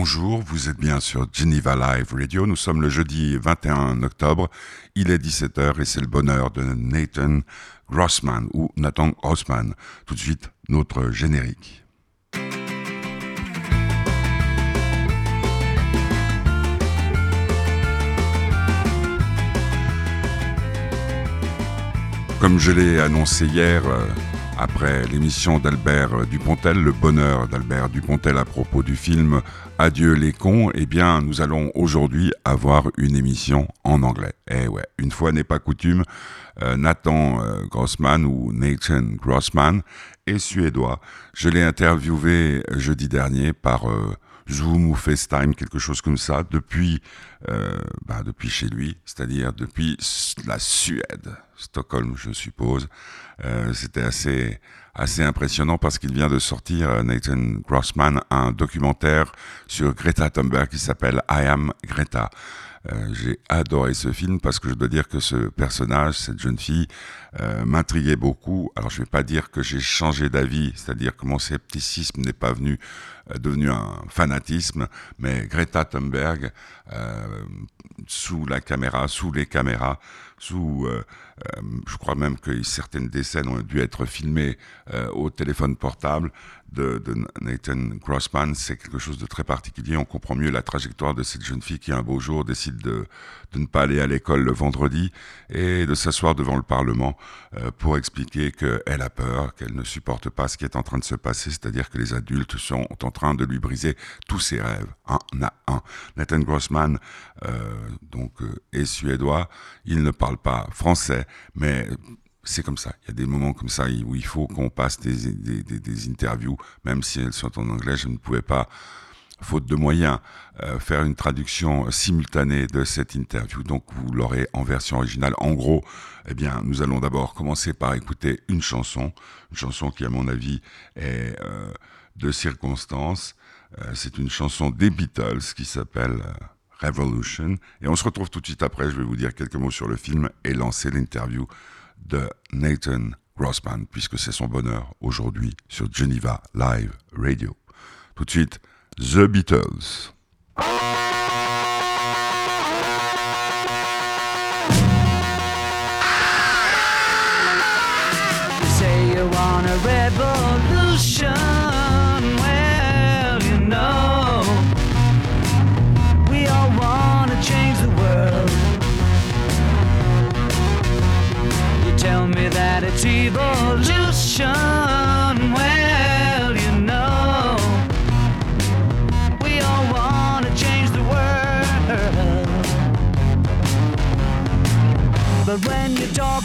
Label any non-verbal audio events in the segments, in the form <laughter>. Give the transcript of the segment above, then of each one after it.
bonjour, vous êtes bien sur Geneva Live Radio. Nous sommes le jeudi 21 octobre, il est 17h et c'est le bonheur de Nathan Grossman ou Nathan Grossman. Tout de suite, notre générique. Comme je l'ai annoncé hier, euh, après l'émission d'Albert Dupontel, le bonheur d'Albert Dupontel à propos du film Adieu les cons, eh bien, nous allons aujourd'hui avoir une émission en anglais. Eh ouais, une fois n'est pas coutume, euh, Nathan euh, Grossman ou Nathan Grossman est suédois. Je l'ai interviewé jeudi dernier par euh, Zoom ou FaceTime, quelque chose comme ça, depuis, bah, depuis chez lui, c'est-à-dire depuis la Suède, Stockholm, je suppose. Euh, c'était assez assez impressionnant parce qu'il vient de sortir euh, Nathan Grossman un documentaire sur Greta Thunberg qui s'appelle I Am Greta. Euh, j'ai adoré ce film parce que je dois dire que ce personnage, cette jeune fille, euh, m'intriguait beaucoup. Alors je vais pas dire que j'ai changé d'avis, c'est-à-dire que mon scepticisme n'est pas venu euh, devenu un fanatisme, mais Greta Thunberg, sous la caméra, sous les caméras, sous, je crois même que certaines des scènes ont dû être filmées au téléphone portable de, de Nathan Grossman, c'est quelque chose de très particulier. On comprend mieux la trajectoire de cette jeune fille qui un beau jour décide de, de ne pas aller à l'école le vendredi et de s'asseoir devant le Parlement euh, pour expliquer qu'elle a peur, qu'elle ne supporte pas ce qui est en train de se passer, c'est-à-dire que les adultes sont en train de lui briser tous ses rêves, un à un. Nathan Grossman, euh, donc, euh, est suédois, il ne parle pas français, mais c'est comme ça. Il y a des moments comme ça où il faut qu'on passe des, interviews, même si elles sont en anglais. Je ne pouvais pas faute de moyens, euh, faire une traduction simultanée de cette interview. Donc vous l'aurez en version originale. En gros, eh bien, nous allons d'abord commencer par écouter une chanson, une chanson qui, à mon avis, est euh, de circonstance. Euh, c'est une chanson des Beatles qui s'appelle Revolution. Et on se retrouve tout de suite après. Je vais vous dire quelques mots sur le film et lancer l'interview de Nathan Grossman, puisque c'est son bonheur aujourd'hui sur Geneva Live Radio. Tout de suite, The Beatles. say you revolution.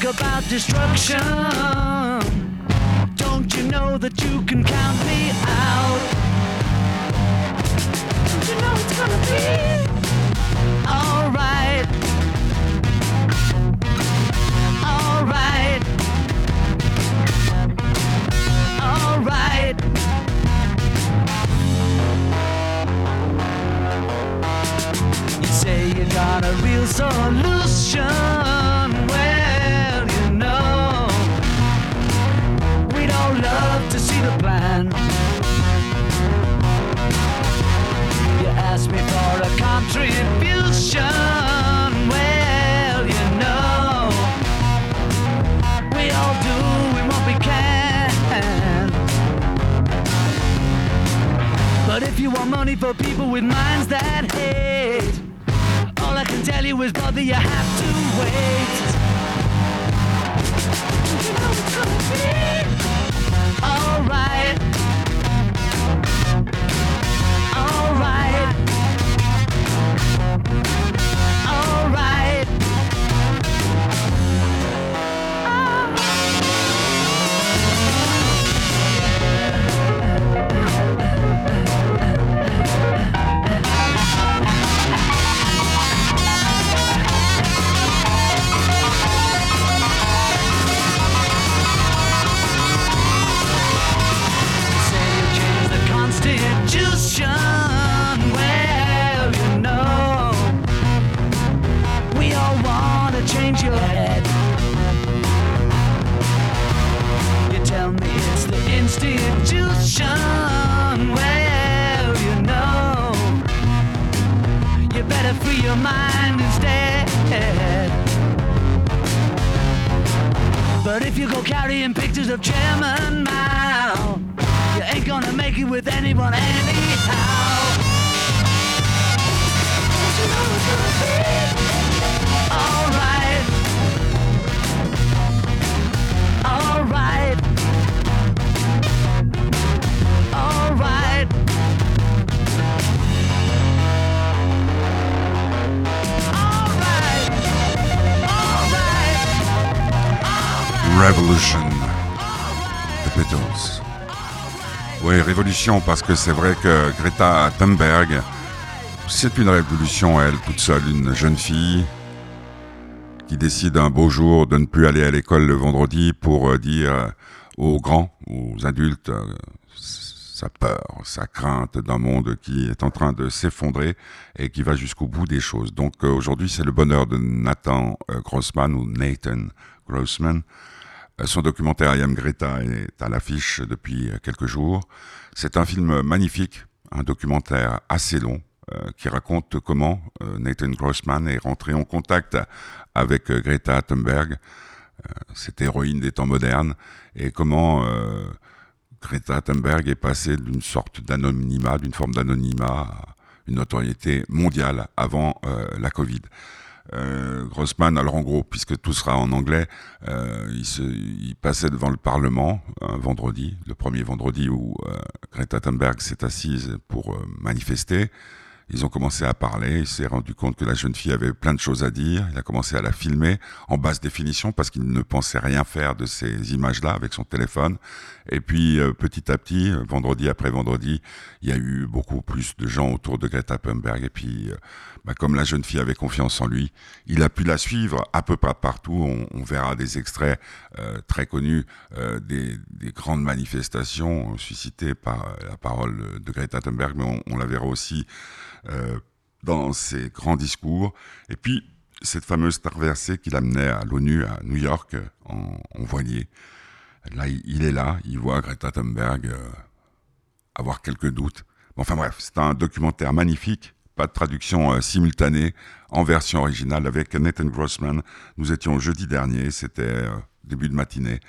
About destruction, don't you know that you can count me out? Don't you know it's gonna be alright? Alright. Alright. You say you got a real solution. The. You asked me for a contribution. Well, you know, we all do what we can. But if you want money for people with minds that hate, all I can tell you is, brother, you have to wait. You know it's gonna be alright. Parce que c'est vrai que Greta Thunberg, c'est une révolution, elle, toute seule, une jeune fille qui décide un beau jour de ne plus aller à l'école le vendredi pour euh, dire euh, aux grands, aux adultes, euh, sa peur, sa crainte d'un monde qui est en train de s'effondrer et qui va jusqu'au bout des choses. Donc aujourd'hui, c'est le bonheur de Nathan Grossman ou Nathan Grossman. Son documentaire I Am Greta est à l'affiche depuis quelques jours. C'est un film magnifique, un documentaire assez long, euh, qui raconte comment euh, Nathan Grossman est rentré en contact avec euh, Greta Thunberg, cette héroïne des temps modernes, et comment Greta Thunberg est passée d'une sorte d'anonymat, d'une forme d'anonymat une notoriété mondiale avant la Covid. Grossman, alors en gros, puisque tout sera en anglais, il, se, il, passait devant le Parlement un vendredi, le premier vendredi où Greta Thunberg s'est assise pour manifester. Ils ont commencé à parler. Il s'est rendu compte que la jeune fille avait plein de choses à dire. Il a commencé à la filmer en basse définition parce qu'il ne pensait rien faire de ces images-là avec son téléphone. Et puis euh, petit à petit, vendredi après vendredi, il y a eu beaucoup plus de gens autour de Greta Thunberg. Et puis, euh, bah, comme la jeune fille avait confiance en lui, il a pu la suivre à peu près partout. On, verra des extraits euh, très connus des, des, grandes manifestations suscitées par la parole de Greta Thunberg, mais on, la verra aussi euh, dans ses grands discours. Et puis, cette fameuse traversée qu'il amenait à l'ONU à New York en, voilier. Là, il est là, il voit Greta Thunberg euh, avoir quelques doutes. Enfin bref, c'est un documentaire magnifique, pas de traduction euh, simultanée, en version originale avec Nathan Grossman. Nous étions jeudi dernier, c'était début de matinée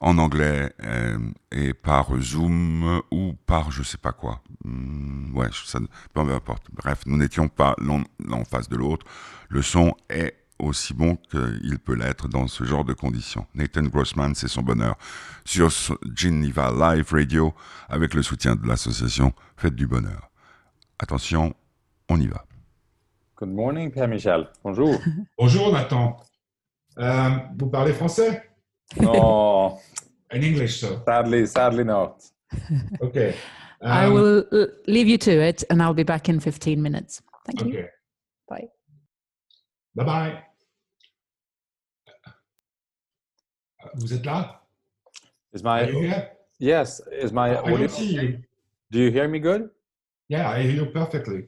en anglais euh, et par Zoom ou par je sais pas quoi. Hmm, ouais, ça, peu importe. Bref, nous n'étions pas l'un en face de l'autre. Le son est aussi bon qu'il peut l'être dans ce genre de conditions. Nathan Grossman, c'est son bonheur. Sur Geneva Live Radio, avec le soutien de l'association Fête du Bonheur. Attention, on y va. Good morning, Pierre Michel. Bonjour. <laughs> Bonjour, Nathan. Euh, vous parlez français? No. <laughs> In English, so. Sadly, sadly not. Okay. Um, I will leave you to it, and I'll be back in 15 minutes. Thank you. Okay. Bye. Bye bye. Vous êtes là? Is my Are you here? yes? Is my I audio? don't see you. Do you hear me good? Yeah, I hear you perfectly.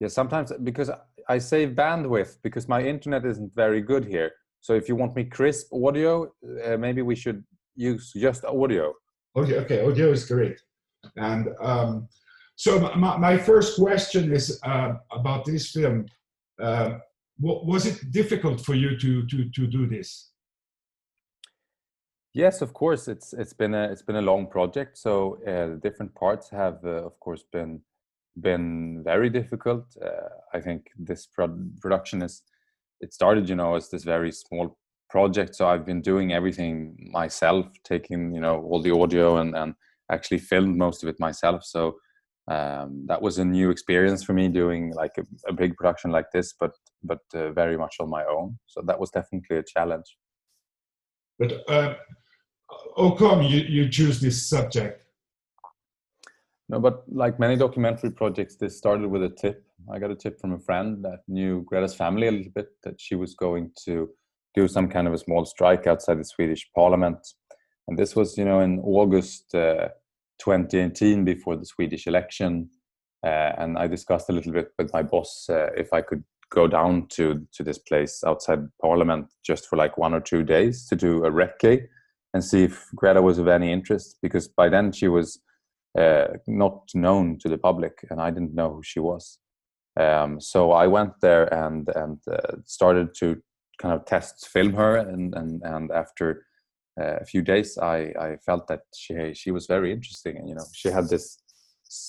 Yeah. Sometimes because I save bandwidth because my internet isn't very good here. So if you want me crisp audio, uh, maybe we should use just audio. Okay, okay, audio is great. And um, so my, my first question is uh, about this film. Uh, was it difficult for you to to to do this? Yes, of course. It's it's been a it's been a long project. So uh, different parts have, uh, of course, been been very difficult. Uh, I think this pro- production is it started you know as this very small project. So i've been doing everything myself taking you know all the audio and and actually filmed most of it myself. So um, that was a new experience for me doing like a, a big production like this but but uh, very much on my own. So that was definitely a challenge. But uh, how come you, you choose this subject. No, but like many documentary projects, this started with a tip. I got a tip from a friend that knew Greta's family a little bit that she was going to do some kind of a small strike outside the Swedish parliament. And this was, you know, in August uh, 2018 before the Swedish election. Uh, and I discussed a little bit with my boss uh, if I could go down to to this place outside Parliament just for like one or two days to do a recce and see if Greta was of any interest because by then she was uh, not known to the public, and I didn't know who she was. Um, so I went there and and uh, started to kind of test film her, and and and after uh, a few days, I I felt that she she was very interesting, and you know she had this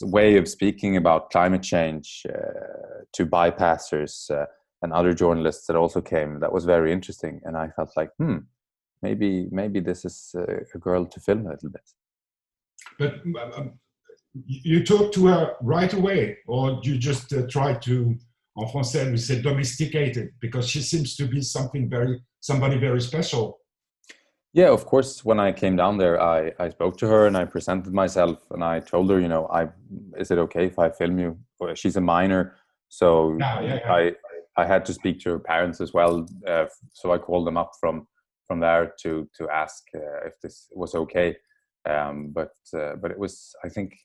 way of speaking about climate change uh, to bypassers uh, and other journalists that also came. That was very interesting, and I felt like, hmm, maybe maybe this is a girl to film a little bit. But um, you talk to her right away, or you just uh, try to, en français, we say domesticated, because she seems to be something very, somebody very special. Yeah, of course. When I came down there, I, I spoke to her and I presented myself and I told her, you know, I is it okay if I film you? She's a minor, so yeah, yeah, yeah. I I had to speak to her parents as well. Uh, so I called them up from from there to to ask uh, if this was okay. Um, but uh, but it was I think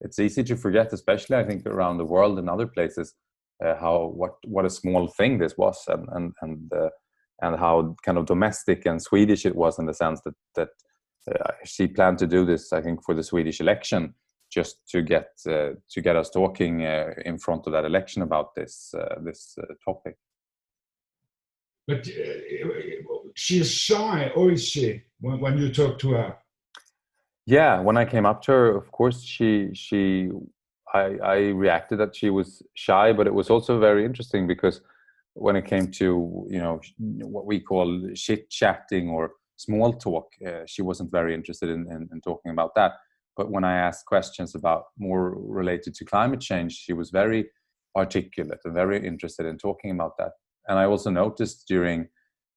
it's easy to forget, especially I think around the world and other places, uh, how what what a small thing this was, and and and uh, and how kind of domestic and Swedish it was in the sense that that uh, she planned to do this, I think, for the Swedish election, just to get uh, to get us talking uh, in front of that election about this uh, this topic. But she is shy, or is she when, when you talk to her? Yeah when i came up to her of course she she I, I reacted that she was shy but it was also very interesting because when it came to you know what we call chit chatting or small talk uh, she wasn't very interested in, in, in, talking about that. But when i asked questions about more related to climate change she was very articulate and very interested in talking about that. And i also noticed during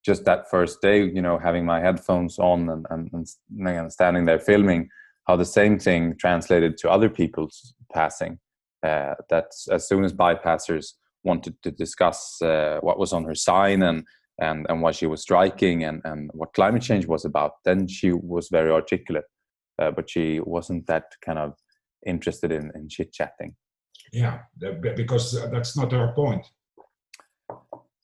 just that first day, you know, having my headphones on and, and, and standing there filming, how the same thing translated to other people's passing. Uh, that as soon as bypassers wanted to discuss uh, what was on her sign and and and why she was striking and and what climate change was about, then she was very articulate, uh, but she wasn't that kind of interested in in chit chatting. Yeah, because that's not her point.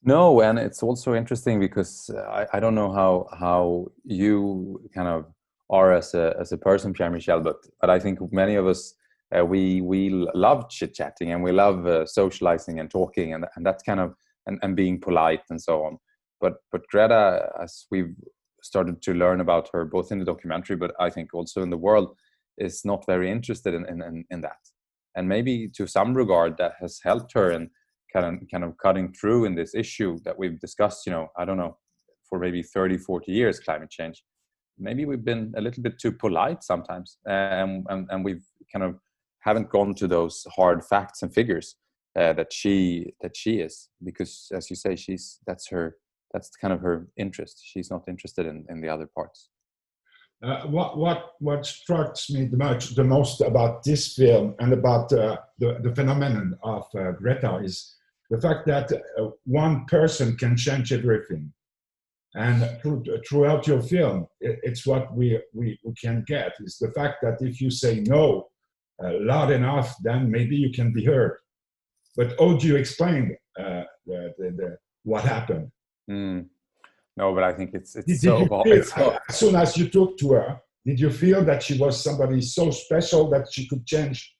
No, and it's also interesting because uh, I, I don't know how how you kind of are as a as a person, Pierre Michel, but but I think many of us uh, we we love chit chatting and we love uh, socializing and talking and and that's kind of and, and being polite and so on. But but Greta, as we've started to learn about her both in the documentary, but I think also in the world, is not very interested in in, in that. And maybe to some regard that has helped her in kind of kind of cutting through in this issue that we've discussed you know i don't know for maybe 30 40 years climate change. Maybe we've been a little bit too polite sometimes and and, and we've kind of haven't gone to those hard facts and figures uh, that she that she is because as you say she's that's her that's kind of her interest. She's not interested in in the other parts. Uh, what what what strikes me the most the most about this film and about uh, the the phenomenon of uh, Greta is the fact that uh, one person can change everything. And through, throughout your film, it, it's what we, we, we can get is the fact that if you say no uh, loud enough, then maybe you can be heard. But how do you explain uh, the, the, the, what happened? Mm. No, but I think it's, it's did, so, did feel, so. As soon as you talked to her, did you feel that she was somebody so special that she could change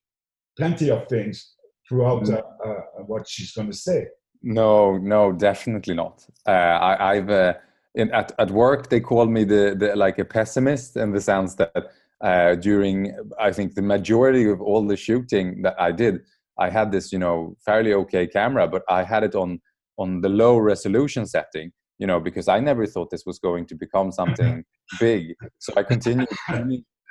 plenty of things throughout mm. uh, uh, what she's going to say. No, no, definitely not. Uh, I, have uh, in, at at work they call me the, the like a pessimist in the sense that uh, during I think the majority of all the shooting that I did, I had this you know fairly okay camera, but I had it on on the low resolution setting, you know, because I never thought this was going to become <laughs> something big. So I continued <laughs>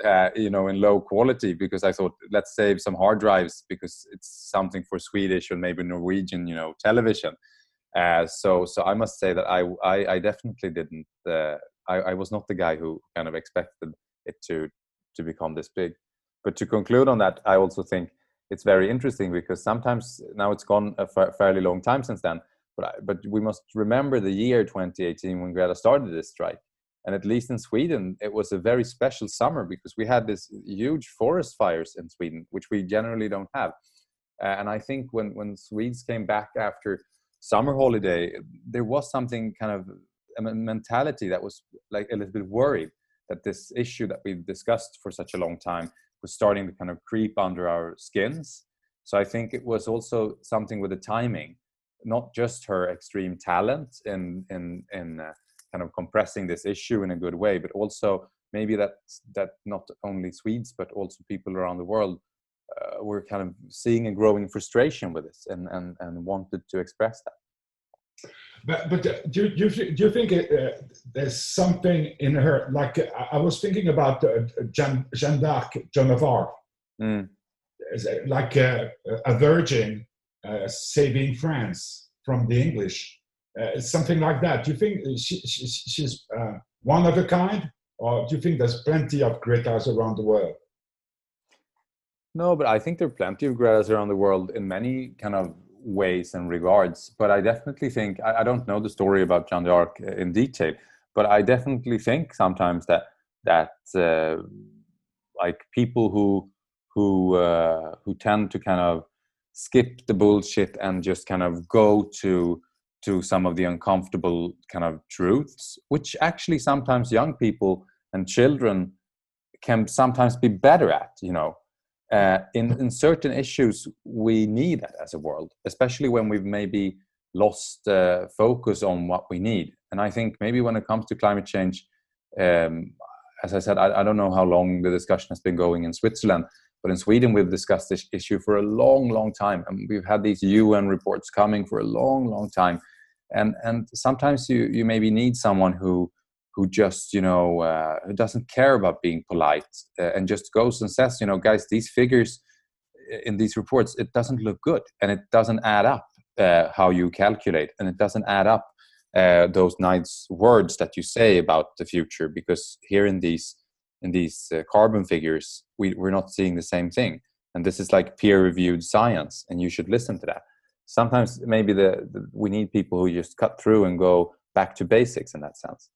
uh, you know in low quality because I thought let's save some hard drives because it's something for Swedish or maybe Norwegian you know television. Uh, so so I must say that I I, I definitely didn't. Uh, I, I was not the guy who kind of expected it to to become this big. But to conclude on that, I also think it's very interesting because sometimes now it's gone a fa- fairly long time since then. But I, but we must remember the year 2018 when Greta started this strike and at least in Sweden, it was a very special summer because we had this huge forest fires in Sweden, which we generally don't have. and I think when when Swedes came back after summer holiday, there was something kind of a mentality that was like a little bit worried that this issue that we've discussed for such a long time was starting to kind of creep under our skins. So I think it was also something with the timing, not just her extreme talent in in in uh, kind of compressing this issue in a good way, but also maybe that that not only Swedes but also people around the world uh, were kind of seeing a growing frustration with this and and and wanted to express that. But but uh, do you do you think it, uh, there's something in her? Like uh, I was thinking about uh, Jeanne, Jeanne d'Arc, Joan of Arc, Mm. Like a, a virgin uh, saving France from the English, uh, something like that. Do you think she, she, she's uh, one of a kind, or do you think there's plenty of Gretas around the world? No, but I think there are plenty of Gretas around the world in many kind of ways and regards. But I definitely think I, I don't know the story about Jeanne d'Arc in detail, but I definitely think sometimes that that uh, like people who who uh, who tend to kind of skip the bullshit and just kind of go to to some of the uncomfortable kind of truths, which actually sometimes young people and children can sometimes be better at. You know, uh, in <laughs> in certain issues we need that as a world, especially when we've maybe lost uh, focus on what we need. And I think maybe when it comes to climate change, um, as I said, I, I don't know how long the discussion has been going in Switzerland but in Sweden, we've discussed this issue for a long, long time, and we've had these UN reports coming for a long, long time. And and sometimes you you maybe need someone who who just you know uh, who doesn't care about being polite uh, and just goes and says, you know, guys, these figures in these reports it doesn't look good and it doesn't add up uh, how you calculate and it doesn't add up uh, those nice words that you say about the future because here in these in these uh, carbon figures we, we're not seeing the same thing and this is like peer reviewed science and you should listen to that sometimes maybe the, the, we need people who just cut through and go back to basics in that sense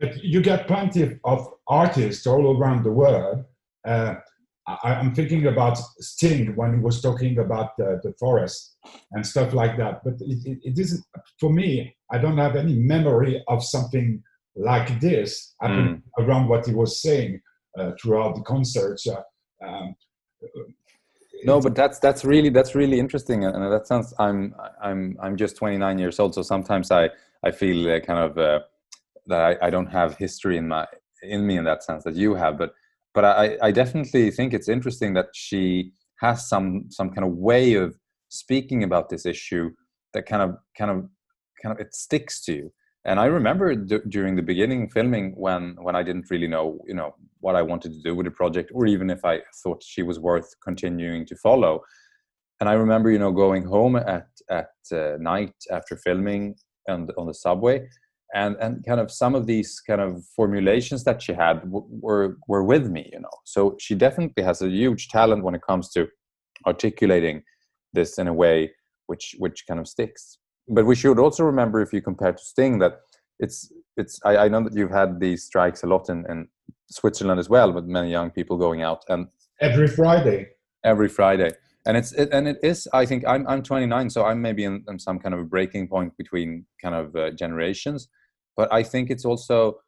but you get plenty of artists all around the world uh, I, am thinking about Sting when he was talking about the, the forest and stuff like that. But it, it, it isn't, for me, I don't have any memory of something like this mm. around what he was saying throughout the concerts. Uh, um, no, but that's that's really that's really interesting, and that sounds. I'm I'm I'm just 29 years old, so sometimes I I feel uh, kind of uh, that I, I don't have history in my in me in that sense that you have, but but I I definitely think it's interesting that she has some some kind of way of speaking about this issue that kind of kind of kind of it sticks to you and i remember d- during the beginning filming when when i didn't really know you know what i wanted to do with the project or even if i thought she was worth continuing to follow. And i remember you know going home at at uh, night after filming and on the subway and and kind of some of these kind of formulations that she had w- were were with me you know. So she definitely has a huge talent when it comes to articulating this in a way which which kind of sticks but we should also remember if you compare to Sting that it's it's I, I know that you've had these strikes a lot in, in Switzerland as well with many young people going out and every Friday. Every Friday. And it's it, and it is I think I'm I'm 29 so I'm maybe in, in some kind of a breaking point between kind of uh, generations. But I think it's also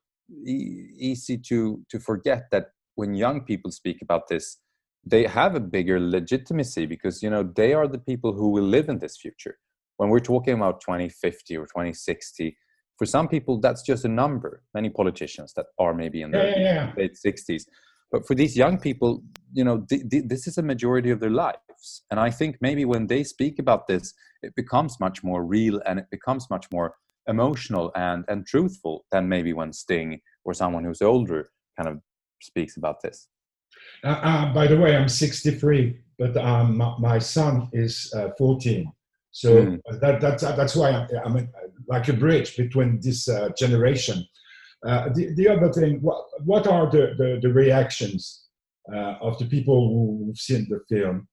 e- easy to to forget that when young people speak about this they have a bigger legitimacy because you know they are the people who will live in this future when we're talking about 2050 or 2060 for some people that's just a number. Many politicians that are maybe in their yeah, yeah. late 60s but for these young people you know th- th- this is a majority of their lives. And i think maybe when they speak about this it becomes much more real and it becomes much more emotional and and truthful than maybe when sting or someone who's older kind of speaks about this. Uh, uh, by the way i'm 63 but um, my, my son is uh, 14 so mm. that, that's that's why I'm, I'm like a bridge between this uh, generation. Uh, the, the other thing, what, what are the, the, the reactions uh, of the people who've seen the film?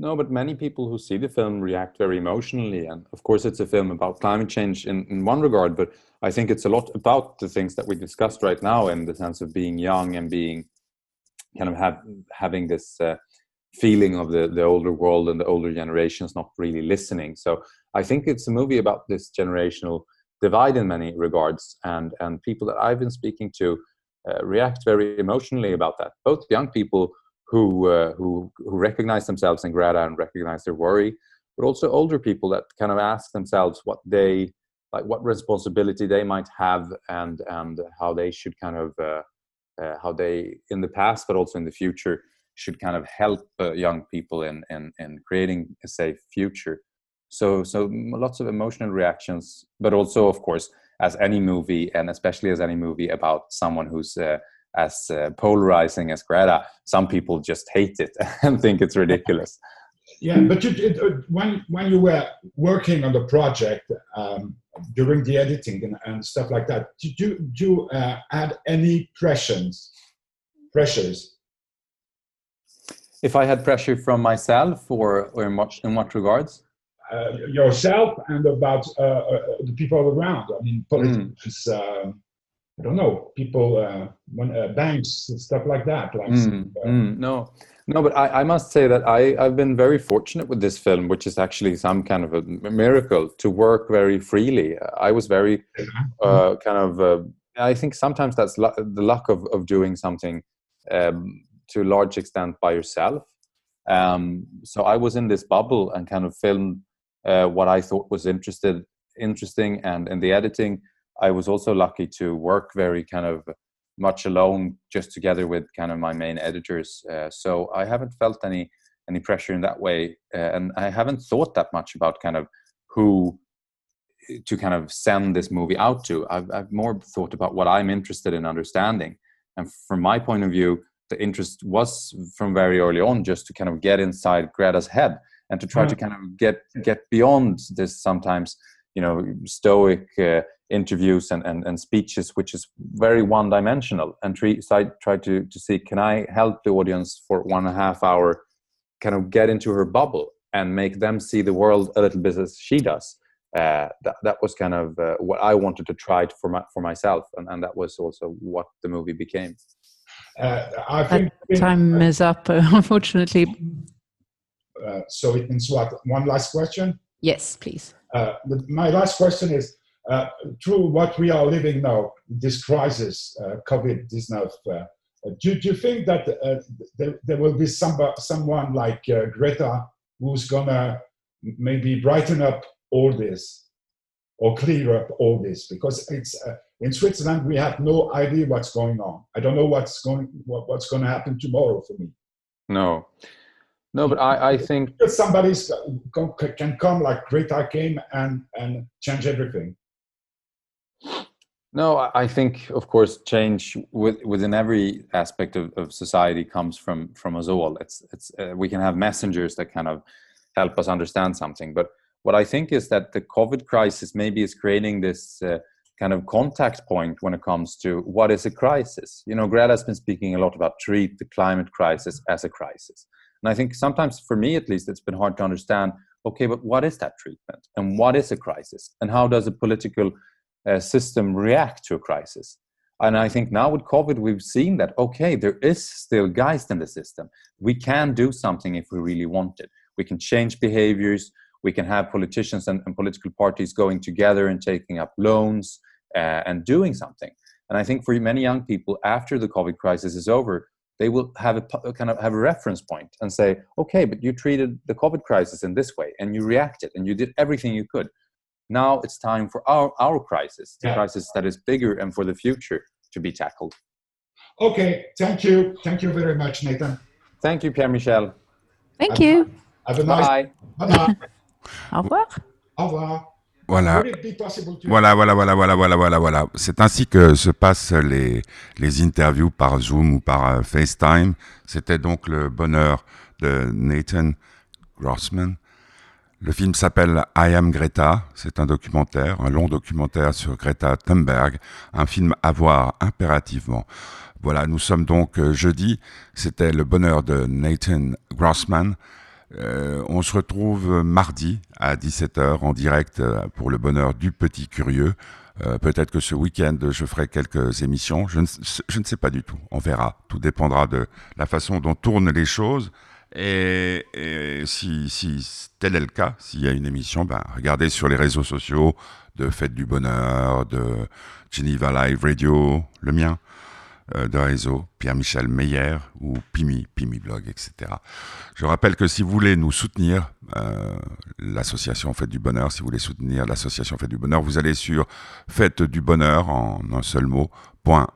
No, but many people who see the film react very emotionally. And of course, it's a film about climate change in, in one regard, but I think it's a lot about the things that we discussed right now in the sense of being young and being kind of have, having this uh, feeling of the the older world and the older generations not really listening. So i think it's a movie about this generational divide in many regards and and people that i've been speaking to uh, react very emotionally about that. Both young people who uh, who who recognize themselves in Greta and recognize their worry, but also older people that kind of ask themselves what they like, what responsibility they might have, and and how they should kind of uh, uh, how they in the past, but also in the future, should kind of help uh, young people in, in in creating a safe future. So so lots of emotional reactions, but also of course as any movie, and especially as any movie about someone who's uh, as uh, polarizing as Greta, some people just hate it <laughs> and think it's ridiculous. <laughs> Yeah, but you, uh, when when you were working on the project um, during the editing and, and, stuff like that, did you, did you uh, add any pressures? Pressures. If I had pressure from myself, or or in what in what regards? Uh, yourself and about uh, uh, the people around. I mean, politics. Mm. I don't know, people, uh, banks, stuff like that. Like, mm. Mm. No, no, but I, I must say that I, I've been very fortunate with this film, which is actually some kind of a miracle to work very freely. I was very uh, kind of, uh, I think sometimes that's the luck of, of doing something um, to a large extent by yourself. Um, so I was in this bubble and kind of filmed uh, what I thought was interested interesting, and in the editing, I was also lucky to work very kind of much alone, just together with kind of my main editors. Uh, so I haven't felt any any pressure in that way, uh, and I haven't thought that much about kind of who to kind of send this movie out to. I've, I've more thought about what I'm interested in understanding, and from my point of view, the interest was from very early on just to kind of get inside Greta's head and to try mm. to kind of get get beyond this sometimes you know stoic uh, interviews and, and, and speeches which is very one dimensional and try, so I try to, to see can I help the audience for one and a half hour kind of get into her bubble and make them see the world a little bit as she does? Uh, that, that was kind of uh, what I wanted to try for, my, for myself. And, and that was also what the movie became I think time is up <laughs> unfortunately uh, so it means what? One last question? Yes, please. Uh, the, my last question is uh, through what we are living now, this crisis, uh, COVID 19, uh, do, do, you think that there, there, will be some, someone like Greta who's gonna maybe brighten up all this or clear up all this? Because it's in Switzerland, we have no idea what's going on. I don't know what's going what, what's going to happen tomorrow for me. No, no, but I, I think somebody can come like Greta came and and change everything. No, I think, of course, change with, within every aspect of, of society comes from from us all. It's it's uh, we can have messengers that kind of help us understand something, but what I think is that the COVID crisis maybe is creating this uh, kind of contact point when it comes to what is a crisis. You know, Greta has been speaking a lot about treat the climate crisis as a crisis. And I think sometimes, for me at least, it's been hard to understand okay, but what is that treatment? And what is a crisis? And how does a political uh, system react to a crisis? And I think now with COVID, we've seen that, okay, there is still Geist in the system. We can do something if we really want it. We can change behaviors. We can have politicians and, and political parties going together and taking up loans uh, and doing something. And I think for many young people, after the COVID crisis is over, they will have a kind of have a reference point and say, okay, but you treated the COVID crisis in this way and you reacted and you did everything you could. Now it's time for our, our crisis, the yeah. crisis that is bigger and for the future to be tackled. Okay, thank you. Thank you very much, Nathan. Thank you, Pierre Michel. Thank have, you. Have a nice Bye. Bye. Au revoir. Au revoir. Voilà. Voilà, voilà, voilà, voilà, voilà, voilà, voilà. C'est ainsi que se passent les, les interviews par Zoom ou par euh, FaceTime. C'était donc le bonheur de Nathan Grossman. Le film s'appelle I Am Greta. C'est un documentaire, un long documentaire sur Greta Thunberg. Un film à voir impérativement. Voilà, nous sommes donc euh, jeudi. C'était le bonheur de Nathan Grossman. Euh, on se retrouve mardi à 17h en direct euh, pour le bonheur du petit curieux. Euh, peut-être que ce week-end, je ferai quelques émissions. Je ne, je ne, sais pas du tout. On verra. Tout dépendra de la façon dont tournent les choses. Et, si, si, tel est le cas, s'il y a une émission, ben, regardez sur les réseaux sociaux de Fête du Bonheur, de Geneva Live Radio, le mien. Euh, de réseau, Pierre-Michel Meyer ou Pimi, Pimi Blog, etc. Je rappelle que si vous voulez nous soutenir, euh, l'association Fête du Bonheur, si vous voulez soutenir l'association Fête du Bonheur, vous allez sur Fête du Bonheur en un seul mot,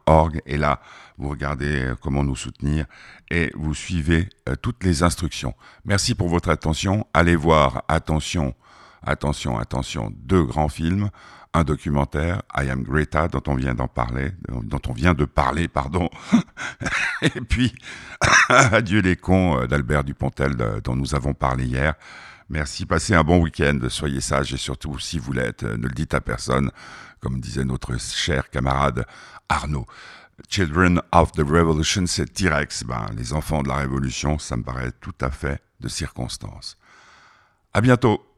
.org, et là, vous regardez comment nous soutenir et vous suivez toutes les instructions. Merci pour votre attention. Allez voir, attention, attention, attention, deux grands films un documentaire, I Am Greta, dont on vient d'en parler, dont on vient de parler, pardon. <laughs> et puis, <laughs> Adieu les cons euh, d'Albert Dupontel, dont nous avons parlé hier. Merci, passez un bon week-end, soyez sages et surtout, si vous l'êtes, ne le dites à personne, comme disait notre cher camarade Arnaud. Children of the Revolution, c'est T-Rex, ben, les enfants de la Révolution, ça me paraît tout à fait de circonstance. À bientôt!